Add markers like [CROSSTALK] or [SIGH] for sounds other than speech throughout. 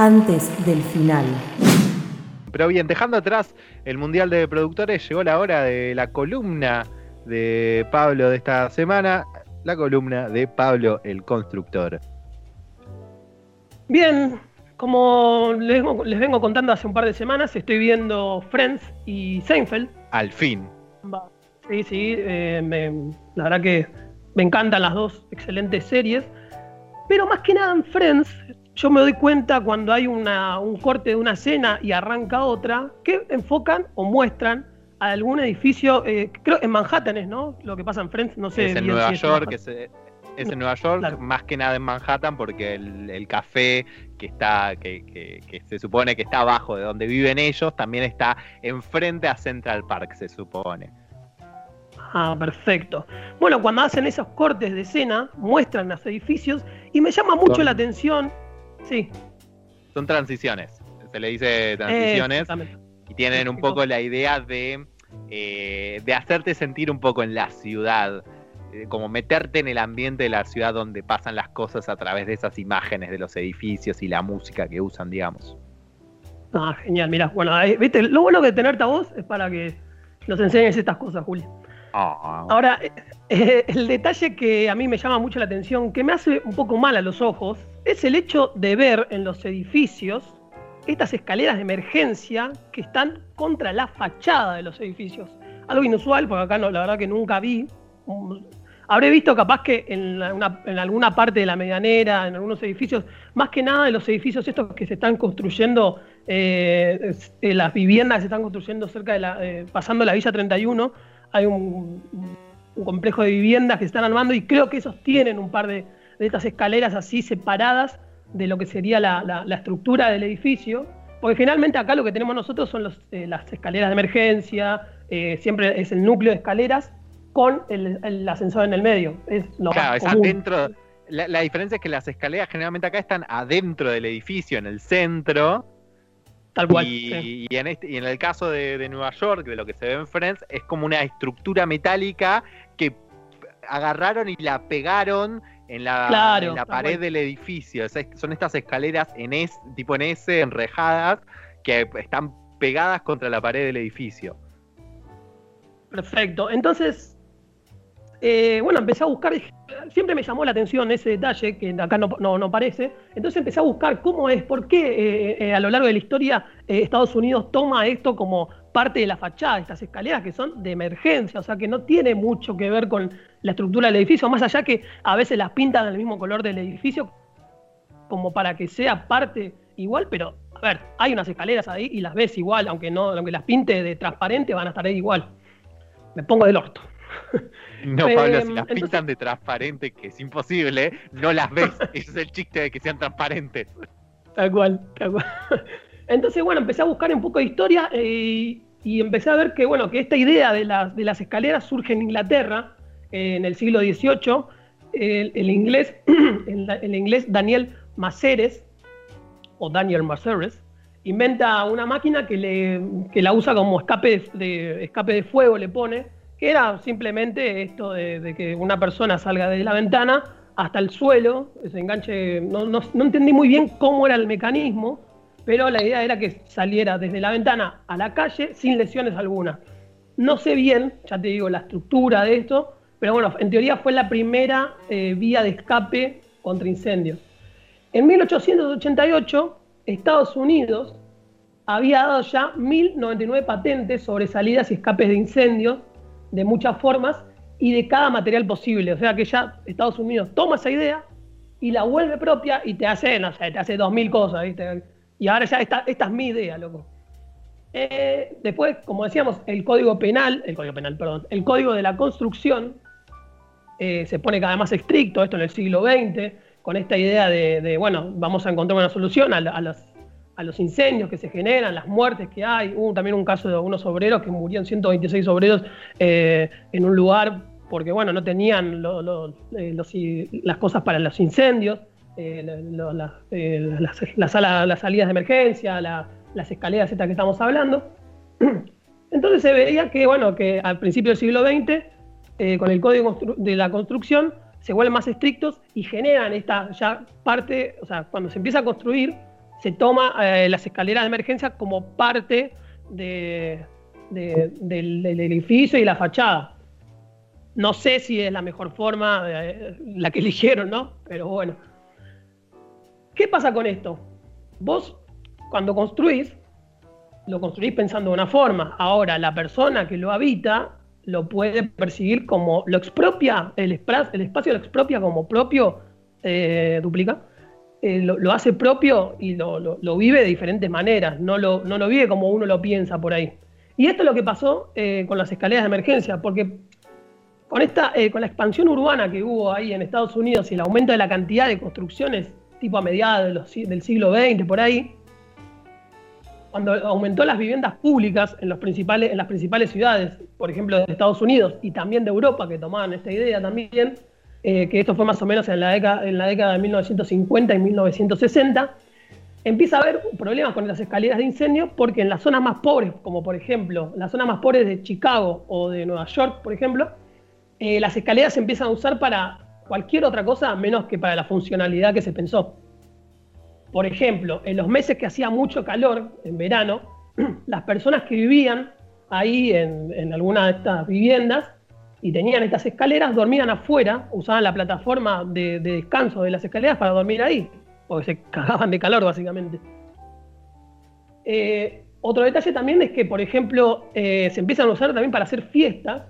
antes del final. Pero bien, dejando atrás el Mundial de Productores, llegó la hora de la columna de Pablo de esta semana, la columna de Pablo el Constructor. Bien, como les vengo, contando hace un par de semanas, estoy viendo Friends y Seinfeld. Al fin. Sí, sí, eh, la verdad que me encantan las dos excelentes series. Pero más que nada en Friends, yo me doy cuenta cuando hay un corte de una escena y arranca otra, que enfocan o muestran a algún edificio, eh, creo en Manhattan es, ¿no? Lo que pasa en Friends, no sé. Es en Nueva York, es, en Nueva York, más que nada en Manhattan, porque el, café que está, que, que, se supone que está abajo de donde viven ellos, también está enfrente a Central Park, se supone. Ah, perfecto. Bueno, cuando hacen esos cortes de escena, muestran los edificios y me llama mucho la atención. Sí. Son transiciones. Se le dice transiciones. y tienen un poco la idea de, eh, de hacerte sentir un poco en la ciudad. Eh, como meterte en el ambiente de la ciudad donde pasan las cosas a través de esas imágenes de los edificios y la música que usan, digamos. Ah, genial, mira, bueno, viste, lo bueno que tenerte a vos es para que nos enseñes estas cosas, Julio. Ah. Ahora, eh, [LAUGHS] el detalle que a mí me llama mucho la atención, que me hace un poco mal a los ojos, es el hecho de ver en los edificios estas escaleras de emergencia que están contra la fachada de los edificios. Algo inusual, porque acá no, la verdad que nunca vi. Habré visto capaz que en, alguna parte de la medianera, en algunos edificios, más que nada en los edificios estos que se están construyendo, eh, eh, las viviendas se están construyendo cerca de la, pasando la Villa 31, hay un, complejo de viviendas que se están armando y creo que esos tienen un par de, estas escaleras así separadas de lo que sería la, la, del edificio, porque generalmente acá lo que tenemos nosotros son los, eh, las escaleras de emergencia, eh, siempre es el núcleo de escaleras con el, ascensor en el medio. Es lo claro, es adentro. La, la, diferencia es que las escaleras generalmente acá están adentro del edificio, en el centro, Tal cual. Y, en este, y en el caso de, Nueva York, de lo que se ve en Friends, es como una estructura metálica que agarraron y la pegaron en la, la pared del edificio. son estas escaleras en S, tipo en S, enrejadas, que están pegadas contra la pared del edificio. Perfecto. Entonces, eh, bueno, empecé a buscar, siempre me llamó la atención ese detalle, que acá no, no, parece, entonces empecé a buscar cómo es, por qué eh, eh, a lo largo de la historia Estados Unidos toma esto como parte de la fachada, estas escaleras que son de emergencia, o sea que no tiene mucho que ver con la estructura del edificio, más allá que a veces las pintan del mismo color del edificio, como para que sea parte igual, pero a ver, hay unas escaleras ahí y las ves igual, aunque no, aunque las pinte de transparente, van a estar ahí igual. Me pongo del orto. [LAUGHS] No, Pablo, si las pintan de transparente, que es imposible, no las ves. Ese [LAUGHS] es el chiste de que sean transparentes. Tal cual, tal cual. Entonces, bueno, empecé a buscar un poco de historia eh, y empecé a ver que, bueno, que esta idea de las, de las escaleras surge en Inglaterra en el siglo XVIII. El, inglés, [CLEARS THROAT] el, inglés Daniel Maceres, o Daniel Maceres, inventa una máquina que, le, que la usa como escape de, escape de fuego, le pone, que era simplemente esto de, que una persona salga de la ventana hasta el suelo, ese enganche, no, no, entendí muy bien cómo era el mecanismo, pero la idea era que saliera desde la ventana a la calle sin lesiones alguna. No sé bien, ya te digo, la estructura de esto, pero bueno, en teoría fue la primera eh, vía de escape contra incendios. En 1888, Estados Unidos había dado ya 1.099 patentes sobre salidas y escapes de incendios de muchas formas y de cada material posible. O sea que ya Estados Unidos toma esa idea y la vuelve propia y te hace, no sé, te hace dos mil cosas, ¿viste? Y ahora ya esta, esta es mi idea, loco. Eh, después, como decíamos, el código penal, el código penal, perdón, el código de la construcción eh, se pone cada vez más estricto, esto en el siglo XX, con esta idea de, bueno, vamos a encontrar una solución a, los a los incendios que se generan, las muertes que hay. Hubo también un caso de unos obreros que murieron 126 obreros eh, en un lugar porque bueno, no tenían las cosas para los incendios, eh, las, salidas de emergencia, las escaleras estas que estamos hablando. [CLEARS THROAT] Entonces se veía que, bueno, que al principio del siglo XX, con el código de la construcción, se vuelven más estrictos y generan esta ya parte, o sea, cuando se empieza a construir, se toma eh, las escaleras de emergencia como parte del, edificio y la fachada. No sé si es la mejor forma, eh, la que [LAUGHS] eligieron, ¿no? Pero bueno. ¿Qué pasa con esto? Vos, cuando construís, lo construís pensando de una forma. Ahora, la persona que lo habita lo puede percibir como, lo expropia, el, el espacio lo expropia como propio, eh, duplica, eh, lo, hace propio y lo, vive de diferentes maneras, no lo, no lo vive como uno lo piensa por ahí. Y esto es lo que pasó eh, con las escaleras de emergencia, porque con, esta, con la expansión urbana que hubo ahí en Estados Unidos y el aumento de la cantidad de construcciones tipo a mediados del siglo XX, por ahí, cuando aumentó las viviendas públicas en, los principales, en las principales ciudades, por ejemplo de Estados Unidos y también de Europa, que tomaban esta idea también, eh, que esto fue más o menos en la, década, en la década de 1950 y 1960, empieza a haber problemas con las escaleras de incendio porque en las zonas más pobres, como por ejemplo las zonas más pobres de Chicago o de Nueva York, por ejemplo, eh, las escaleras se empiezan a usar para cualquier otra cosa menos que para la funcionalidad que se pensó. Por ejemplo, en los meses que hacía mucho calor, en verano, [CLEARS THROAT] las personas que vivían ahí en, alguna de estas viviendas y tenían estas escaleras, dormían afuera, usaban la plataforma de, descanso de las escaleras para dormir ahí, porque se [LAUGHS] cagaban de calor básicamente. Eh, otro detalle también es que, por ejemplo, eh, se empiezan a usar también para hacer fiestas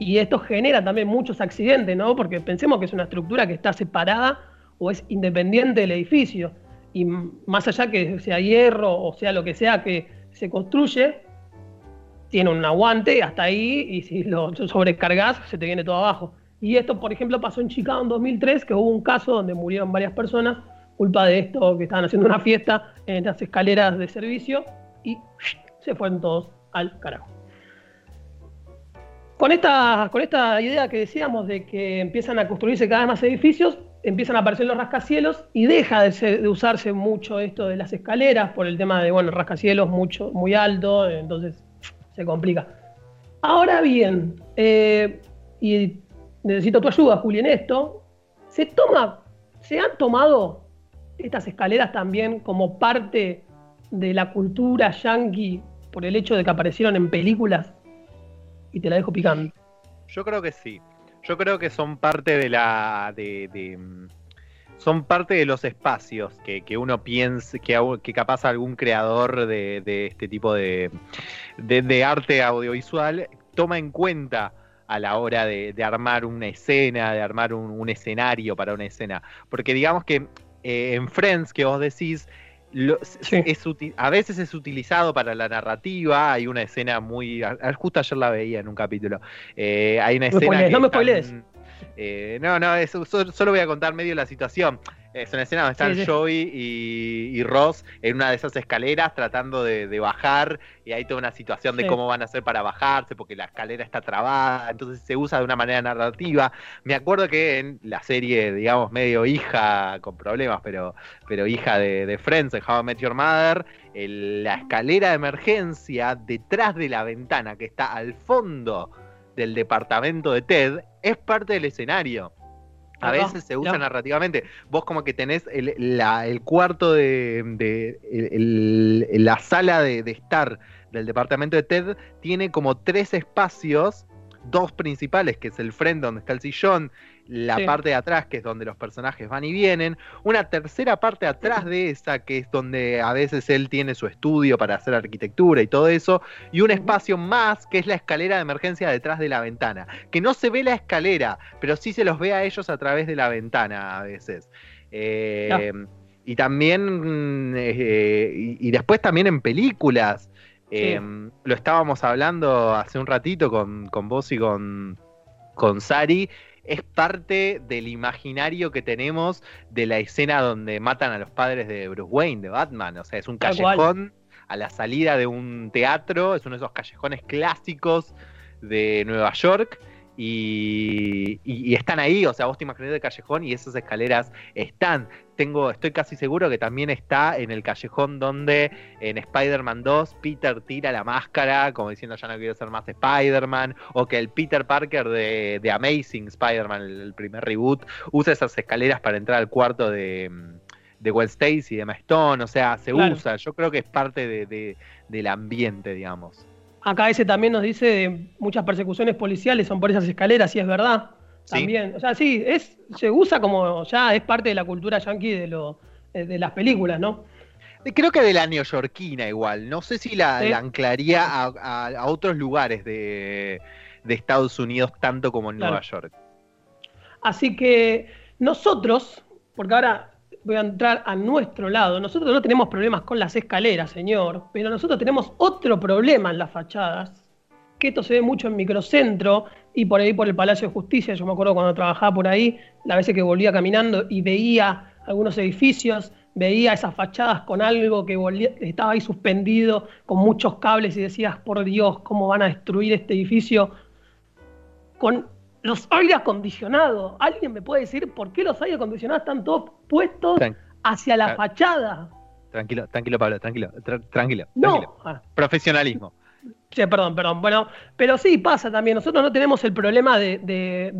y esto genera también muchos accidentes, ¿no? Porque pensemos que es una estructura que está separada o es independiente del edificio. Y más allá que sea hierro o sea lo que sea que se construye, tiene un aguante hasta ahí y si lo sobrecargas se te viene todo abajo. Y esto, por ejemplo, pasó en Chicago en 2003, que hubo un caso donde murieron varias personas culpa de esto, que estaban haciendo una fiesta en las escaleras de servicio y se fueron todos al carajo. Con esta, idea que decíamos de que empiezan a construirse cada vez más edificios, empiezan a aparecer los rascacielos y deja de, usarse mucho esto de las escaleras por el tema de, bueno, rascacielos mucho, muy alto, entonces se complica. Ahora bien, eh, y necesito tu ayuda, Juli, en esto, se se han tomado estas escaleras también como parte de la cultura yankee por el hecho de que aparecieron en películas y te la dejo picando. Yo creo que sí. Yo creo que son parte de la. De, mm, son parte de los espacios que, uno piensa, que, que capaz algún creador de, este tipo de, de, arte audiovisual toma en cuenta a la hora de, armar una escena, de armar un, escenario para una escena. Porque digamos que eh, en Friends, que vos decís, a veces es utilizado para la narrativa. Hay una escena muy. Justo ayer la veía en un capítulo. Eh, hay una escena. no me spoilees. Eh, no, no, solo voy a contar medio la situación. Es una escena donde están Joey y, Ross en una de esas escaleras tratando de, bajar y hay toda una situación de cómo van a hacer para bajarse porque la escalera está trabada, entonces se usa de una manera narrativa. Me acuerdo que en la serie, digamos, medio hija con problemas, pero, pero hija de, Friends, de How I Met Your Mother, la escalera de emergencia detrás de la ventana que está al fondo del departamento de Ted es parte del escenario. A veces se usa narrativamente. Vos como que tenés el, cuarto de, la sala de, estar del departamento de Ted tiene como tres espacios, dos principales, que es el frente donde está el sillón la parte de atrás, que es donde los personajes van y vienen, una tercera parte atrás de esa, que es donde a veces él tiene su estudio para hacer arquitectura y todo eso, y un espacio más, que es la escalera de emergencia detrás de la ventana, que no se ve la escalera, pero sí se los ve a ellos a través de la ventana a veces. Eh, y también, eh, y, después también en películas, eh, lo estábamos hablando hace un ratito con, con vos y con, con Sari, es parte del imaginario que tenemos de la escena donde matan a los padres de Bruce Wayne, de Batman. O sea, es un callejón a la salida de un teatro, es uno de esos callejones clásicos de Nueva York y, están ahí, o sea, vos te imaginas el callejón y esas escaleras están. Tengo, estoy casi seguro que también está en el callejón donde en Spider-Man 2 Peter tira la máscara, como diciendo ya no quiero ser más Spider-Man, o que el Peter Parker de, Amazing Spider-Man, el, primer reboot, usa esas escaleras para entrar al cuarto de, de Gwen Stacy, de Stone, o sea, se usa, yo creo que es parte de, del ambiente, digamos. Acá ese también nos dice de muchas persecuciones policiales son por esas escaleras, y es verdad. También, o sea, sí, es, se usa como ya es parte de la cultura yankee de, lo, de las películas, ¿no? Creo que de la neoyorquina igual. No sé si la, anclaría a, otros lugares de, Estados Unidos tanto como en Nueva York. Así que nosotros, porque ahora voy a entrar a nuestro lado, nosotros no tenemos problemas con las escaleras, señor, pero nosotros tenemos otro problema en las fachadas, que esto se ve mucho en Microcentro y por ahí por el Palacio de Justicia. Yo me acuerdo cuando trabajaba por ahí, la veces que volvía caminando y veía algunos edificios veía esas fachadas con algo que estaba ahí suspendido, con muchos cables y decías, por Dios, ¿cómo van a destruir este edificio? Con los aire acondicionados. ¿Alguien me puede decir por qué los aire acondicionados están todos puestos hacia la fachada? Tranquilo, tranquilo, Pablo, tranquilo, tranquilo. No. Ah. Profesionalismo. [LAUGHS] Sí, perdón, perdón. Bueno, pero sí pasa también. Nosotros no tenemos el problema de,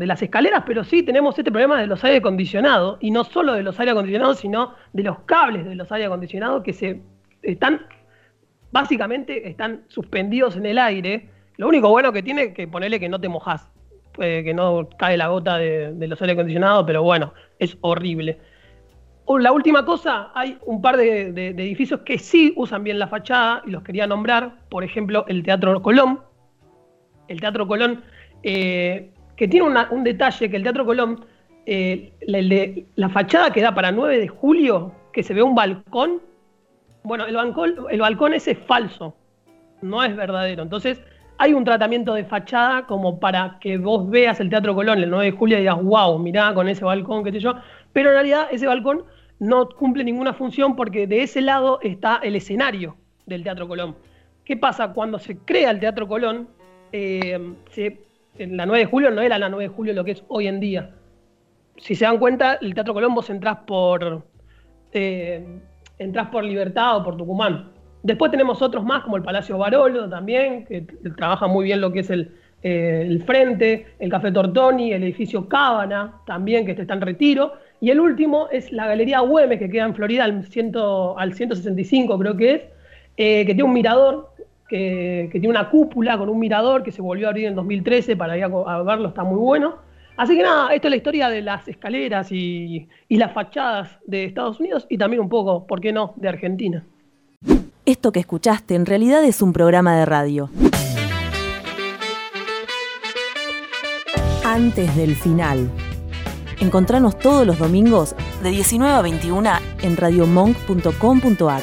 las escaleras, pero sí tenemos este problema de los aire acondicionados. Y no solo de los aire acondicionados, sino de los cables de los aire acondicionados que se están, básicamente, están suspendidos en el aire. Lo único bueno que tiene es que ponerle que no te mojas, que no cae la gota de, los aire acondicionados, pero bueno, es horrible. Oh, la última cosa, hay un par de, edificios que sí usan bien la fachada y los quería nombrar. Por ejemplo, el Teatro Colón. El Teatro Colón, eh, que tiene un detalle, que el Teatro Colón, eh, la, fachada que da para 9 de julio, que se ve un balcón, bueno, el balcón, el balcón ese es falso, no es verdadero. Entonces, hay un tratamiento de fachada como para que vos veas el Teatro Colón el 9 de julio y digas, wow, mirá con ese balcón, qué sé yo. Pero en realidad ese balcón no cumple ninguna función porque de ese lado está el escenario del Teatro Colón. ¿Qué pasa? Cuando se crea el Teatro Colón, eh, en la 9 de julio no era la 9 de julio lo que es hoy en día. Si se dan cuenta, el Teatro Colón vos entrás por, eh, por Libertad o por Tucumán. Después tenemos otros más, como el Palacio Barolo también, que trabaja muy bien lo que es el, eh, el Frente, el Café Tortoni, el edificio Cábana, también que está en retiro. Y el último es la Galería Güemes, que queda en Florida al, al 165, creo que es, eh, que tiene un mirador, que, tiene una cúpula con un mirador que se volvió a abrir en 2013 para ir a, verlo, está muy bueno. Así que nada, esto es la historia de las escaleras y, y las fachadas de Estados Unidos y también un poco, ¿por qué no?, de Argentina. Esto que escuchaste en realidad es un programa de radio. Antes del final Encontranos todos los domingos de 19 a 21 en radiomonk.com.ar.